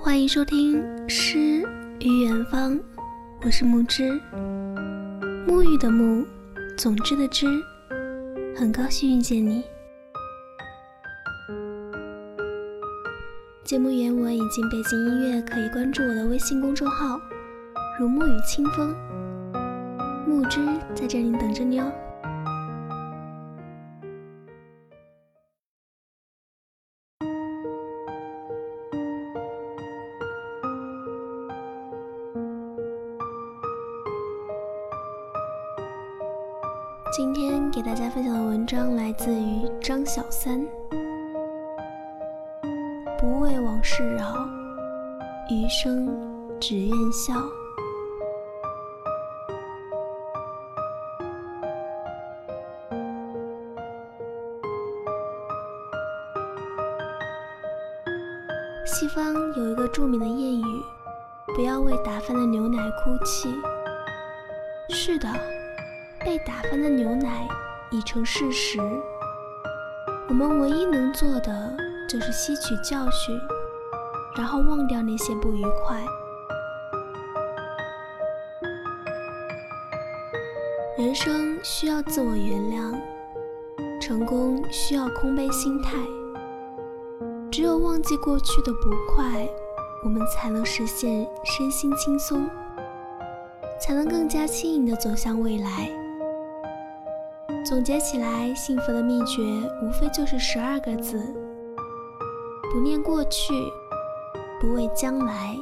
欢迎收听《诗与远方》，我是木之，沐浴的沐，总之的之，很高兴遇见你。节目原文以及背景音乐可以关注我的微信公众号“如沐雨清风”，木之在这里等着你哦。今天给大家分享的文章来自于张小三。不为往事扰，余生只愿笑。西方有一个著名的谚语：“不要为打翻的牛奶哭泣。”是的。被打翻的牛奶已成事实，我们唯一能做的就是吸取教训，然后忘掉那些不愉快。人生需要自我原谅，成功需要空杯心态。只有忘记过去的不快，我们才能实现身心轻松，才能更加轻盈地走向未来。总结起来，幸福的秘诀无非就是十二个字：不念过去，不畏将来，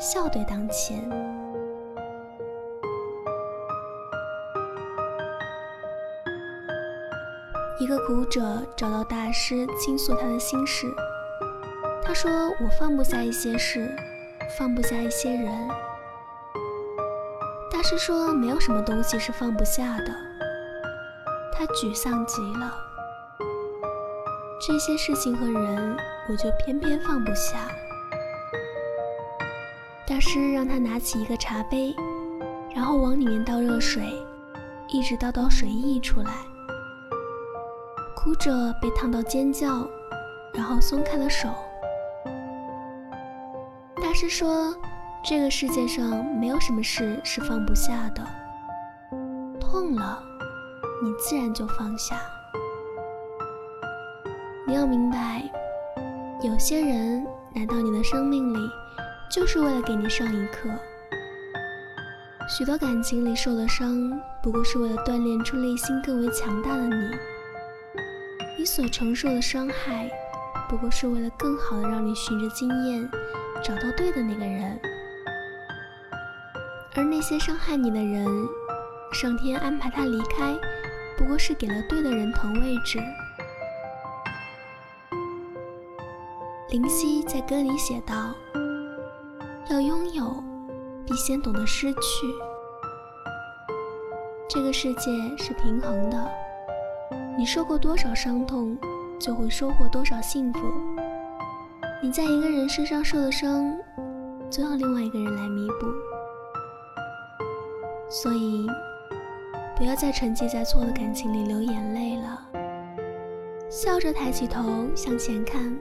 笑对当前。一个苦者找到大师倾诉他的心事，他说：“我放不下一些事，放不下一些人。”大师说：“没有什么东西是放不下的。”他沮丧极了，这些事情和人，我就偏偏放不下。大师让他拿起一个茶杯，然后往里面倒热水，一直倒到水溢出来。哭着被烫到尖叫，然后松开了手。大师说：“这个世界上没有什么事是放不下的，痛了。”你自然就放下。你要明白，有些人来到你的生命里，就是为了给你上一课。许多感情里受的伤，不过是为了锻炼出内心更为强大的你。你所承受的伤害，不过是为了更好的让你循着经验，找到对的那个人。而那些伤害你的人，上天安排他离开。不过是给了对的人腾位置。林夕在歌里写道：“要拥有，必先懂得失去。这个世界是平衡的，你受过多少伤痛，就会收获多少幸福。你在一个人身上受的伤，总要另外一个人来弥补。所以。”不要再沉寂在错的感情里流眼泪了，笑着抬起头向前看，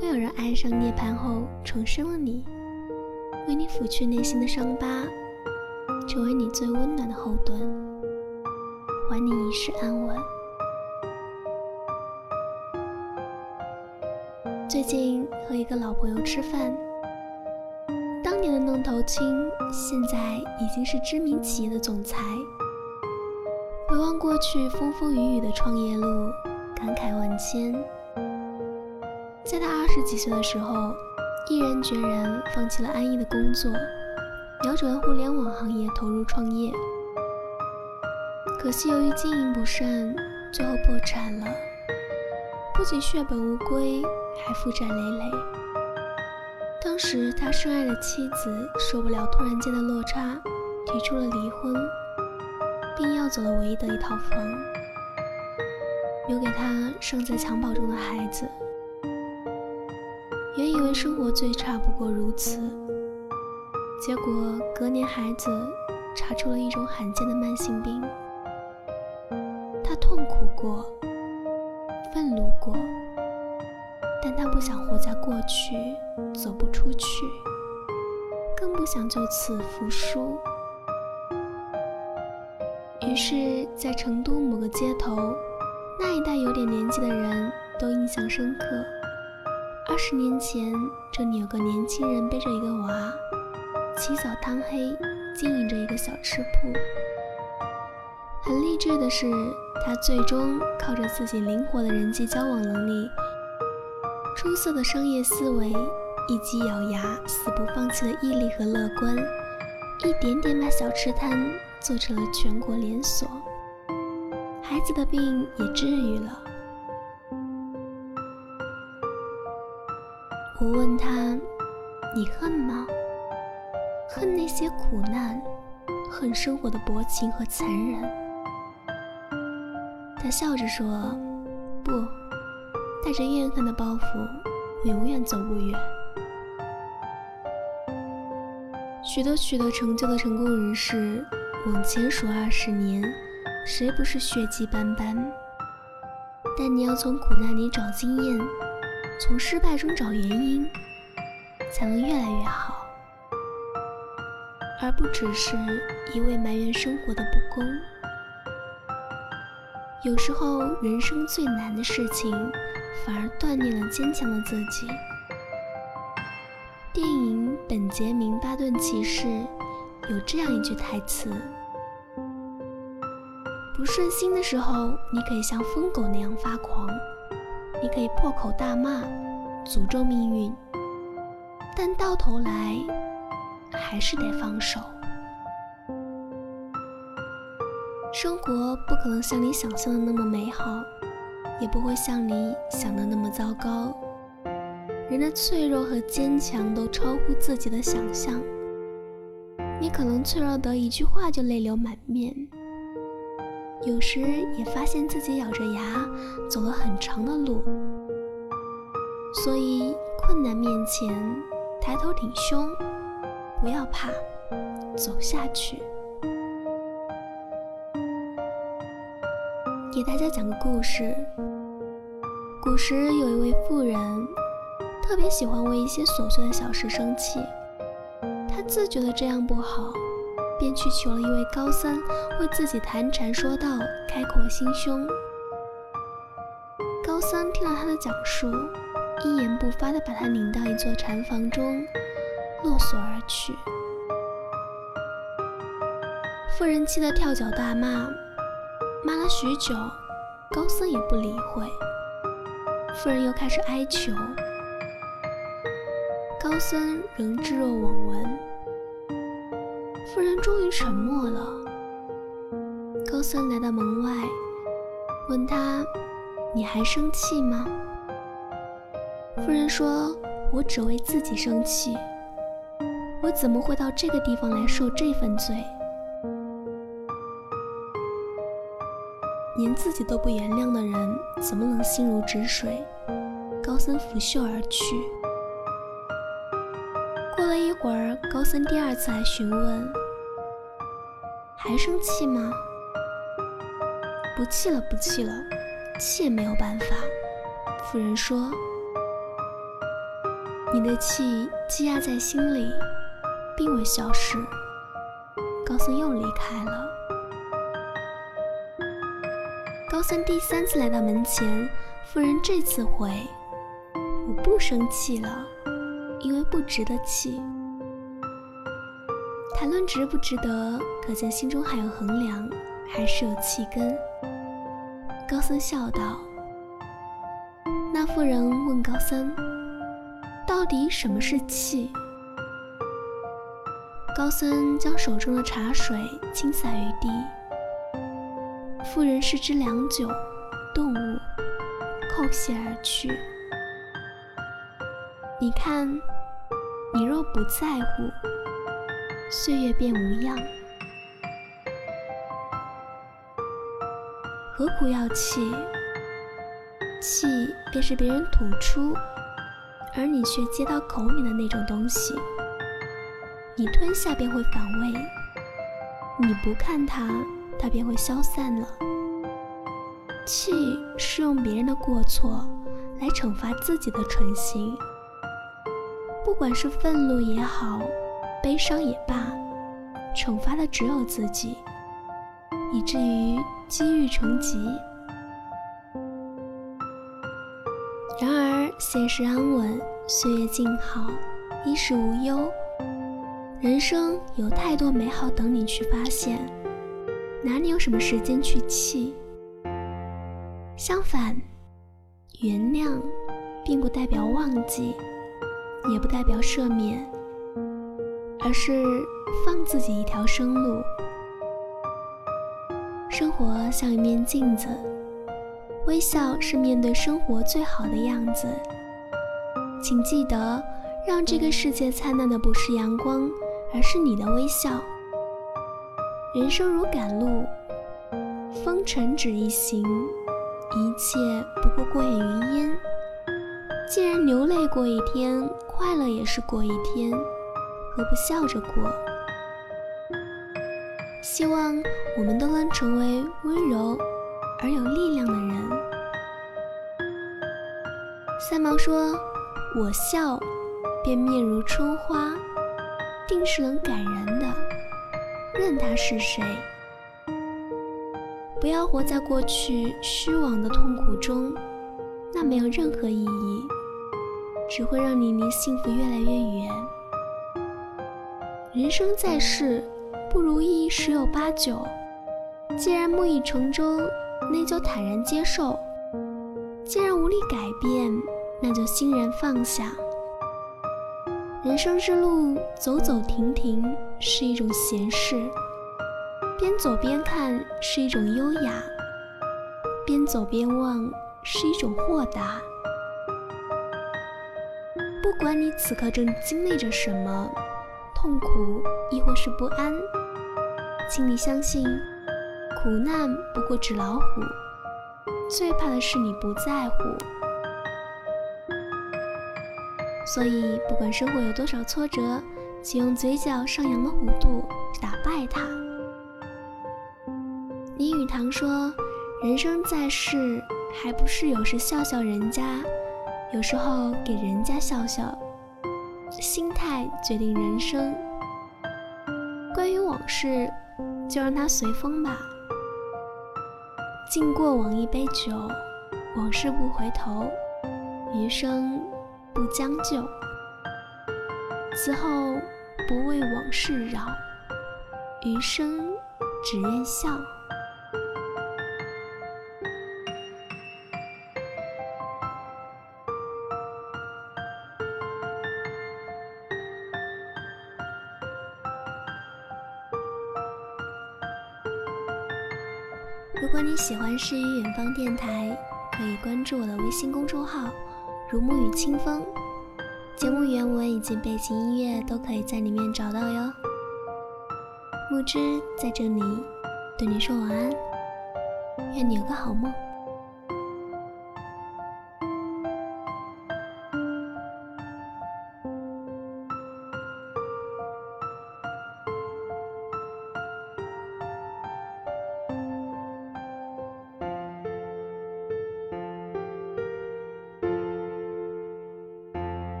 会有人爱上涅槃后重生了你，为你抚去内心的伤疤，成为你最温暖的后盾，还你一世安稳。最近和一个老朋友吃饭，当年的愣头青，现在已经是知名企业的总裁。过去风风雨雨的创业路，感慨万千。在他二十几岁的时候，毅然决然放弃了安逸的工作，瞄准了互联网行业投入创业。可惜由于经营不善，最后破产了，不仅血本无归，还负债累累。当时他深爱的妻子受不了突然间的落差，提出了离婚。并要走了唯一的一套房，留给他尚在襁褓中的孩子。原以为生活最差不过如此，结果隔年孩子查出了一种罕见的慢性病。他痛苦过，愤怒过，但他不想活在过去，走不出去，更不想就此服输。于是，在成都某个街头，那一代有点年纪的人都印象深刻。二十年前，这里有个年轻人背着一个娃，起早贪黑经营着一个小吃铺。很励志的是，他最终靠着自己灵活的人际交往能力、出色的商业思维以及咬牙死不放弃的毅力和乐观，一点点把小吃摊做成了全国连锁，孩子的病也治愈了。我问他：“你恨吗？恨那些苦难，恨生活的薄情和残忍？”他笑着说：“不，带着怨恨的包袱，我永远走不远。”许多取得成就的成功人士，往前数二十年，谁不是血迹斑斑？但你要从苦难里找经验。从失败中找原因，才能越来越好，而不只是一味埋怨生活的不公。有时候，人生最难的事情，反而锻炼了坚强的自己。电影《本杰明·巴顿骑士》有这样一句台词：“顺心的时候，你可以像疯狗那样发狂。”你可以破口大骂，诅咒命运，但到头来还是得放手。生活不可能像你想象的那么美好，也不会像你想的那么糟糕。人的脆弱和坚强都超乎自己的想象。你可能脆弱得一句话就泪流满面。有时也发现自己咬着牙走了很长的路，所以困难面前抬头挺胸，不要怕，走下去。给大家讲个故事：古时有一位妇人，特别喜欢为一些琐碎的小事生气，她自觉得这样不好。便去求了一位高僧为自己谈禅说道，开阔心胸。高僧听了他的讲述，一言不发地把他领到一座禅房中，落锁而去。妇人气得跳脚大骂，骂了许久，高僧也不理会。妇人又开始哀求，高僧仍置若罔闻。夫人终于沉默了。高僧来到门外，问他：“你还生气吗？”夫人说：“我只为自己生气。我怎么会到这个地方来受这份罪？连自己都不原谅的人，怎么能心如止水？”高僧拂袖而去。过了一会儿，高僧第二次来询问：“还生气吗？”“不气了，不气了，气也没有办法。”夫人说：“你的气积压在心里，并未消失。”高僧又离开了。高僧第三次来到门前，夫人这次回：“我不生气了。”因为不值得气，谈论值不值得，可见心中还有衡量，还是有气根。高僧笑道：“那妇人问高僧，到底什么是气？”高僧将手中的茶水倾洒于地。妇人视之良久，动物，叩谢而去。你看，你若不在乎，岁月便无恙。何苦要气？气便是别人吐出，而你却接到口里的那种东西。你吞下便会反胃，你不看它，它便会消散了。气是用别人的过错来惩罚自己的蠢行。不管是愤怒也好，悲伤也罢，惩罚的只有自己，以至于积郁成疾。然而现实安稳，岁月静好，衣食无忧，人生有太多美好等你去发现，哪里有什么时间去气？相反，原谅并不代表忘记，也不代表赦免，而是放自己一条生路。生活像一面镜子，微笑是面对生活最好的样子。请记得，让这个世界灿烂的不是阳光，而是你的微笑。人生如赶路，风尘只一行。一切不过过眼云烟。既然流泪过一天，快乐也是过一天，何不笑着过？希望我们都能成为温柔而有力量的人。三毛说：“我笑，便面如春花，定是能感人的，任他是谁。”不要活在过去虚妄的痛苦中，那没有任何意义，只会让你离幸福越来越远。人生在世，不如意十有八九，既然木已成舟，那就坦然接受；既然无力改变，那就欣然放下。人生之路，走走停停是一种闲事。边走边看是一种优雅，边走边望是一种豁达。不管你此刻正经历着什么痛苦，亦或是不安，请你相信，苦难不过纸老虎，最怕的是你不在乎。所以，不管生活有多少挫折，请用嘴角上扬的弧度打败它。林语堂说：“人生在世，还不是有时笑笑人家，有时候给人家笑笑。心态决定人生。关于往事，就让它随风吧。敬过往一杯酒，往事不回头，余生不将就。此后不为往事扰，余生只愿笑。”诗与远方电台，可以关注我的微信公众号“如沐雨清风”，节目原文以及背景音乐都可以在里面找到哟。木之在这里对你说晚安，愿你有个好梦。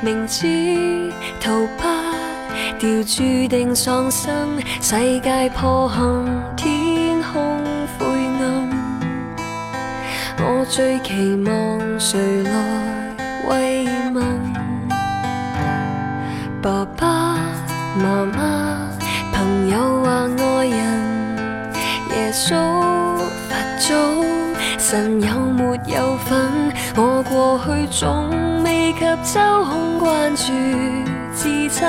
明知逃不掉，注定丧生。世界破陷，天空灰暗，我最期望谁来慰问？爸爸妈妈、朋友或爱人，耶稣。佛祖神有没有份？我过去总未及周控关注至亲，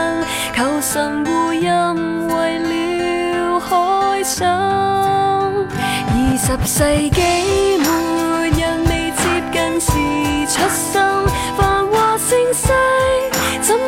求神护荫，为了开心。二十世纪末人未接近时出生，繁华盛世，怎么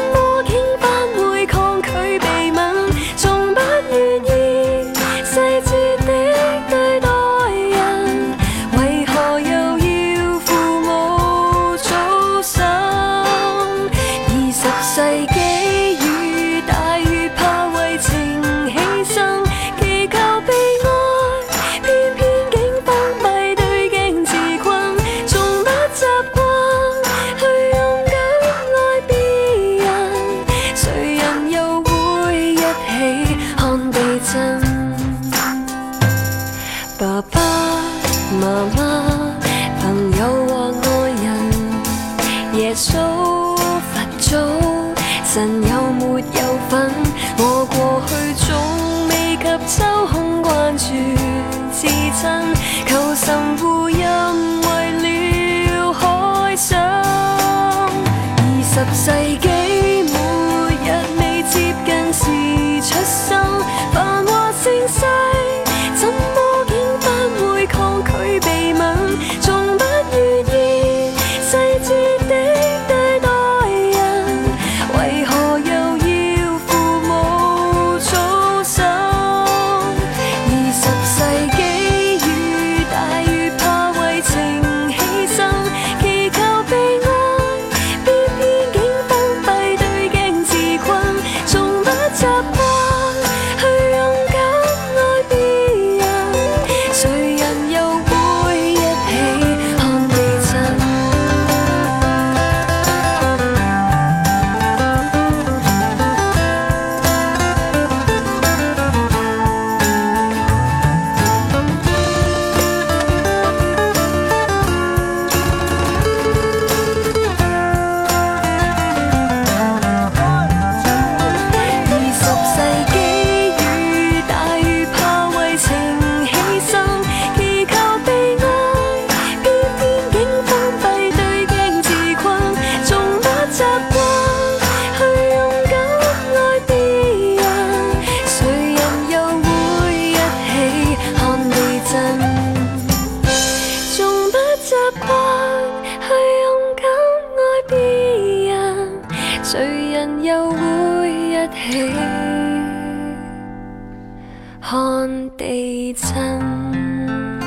世纪。地震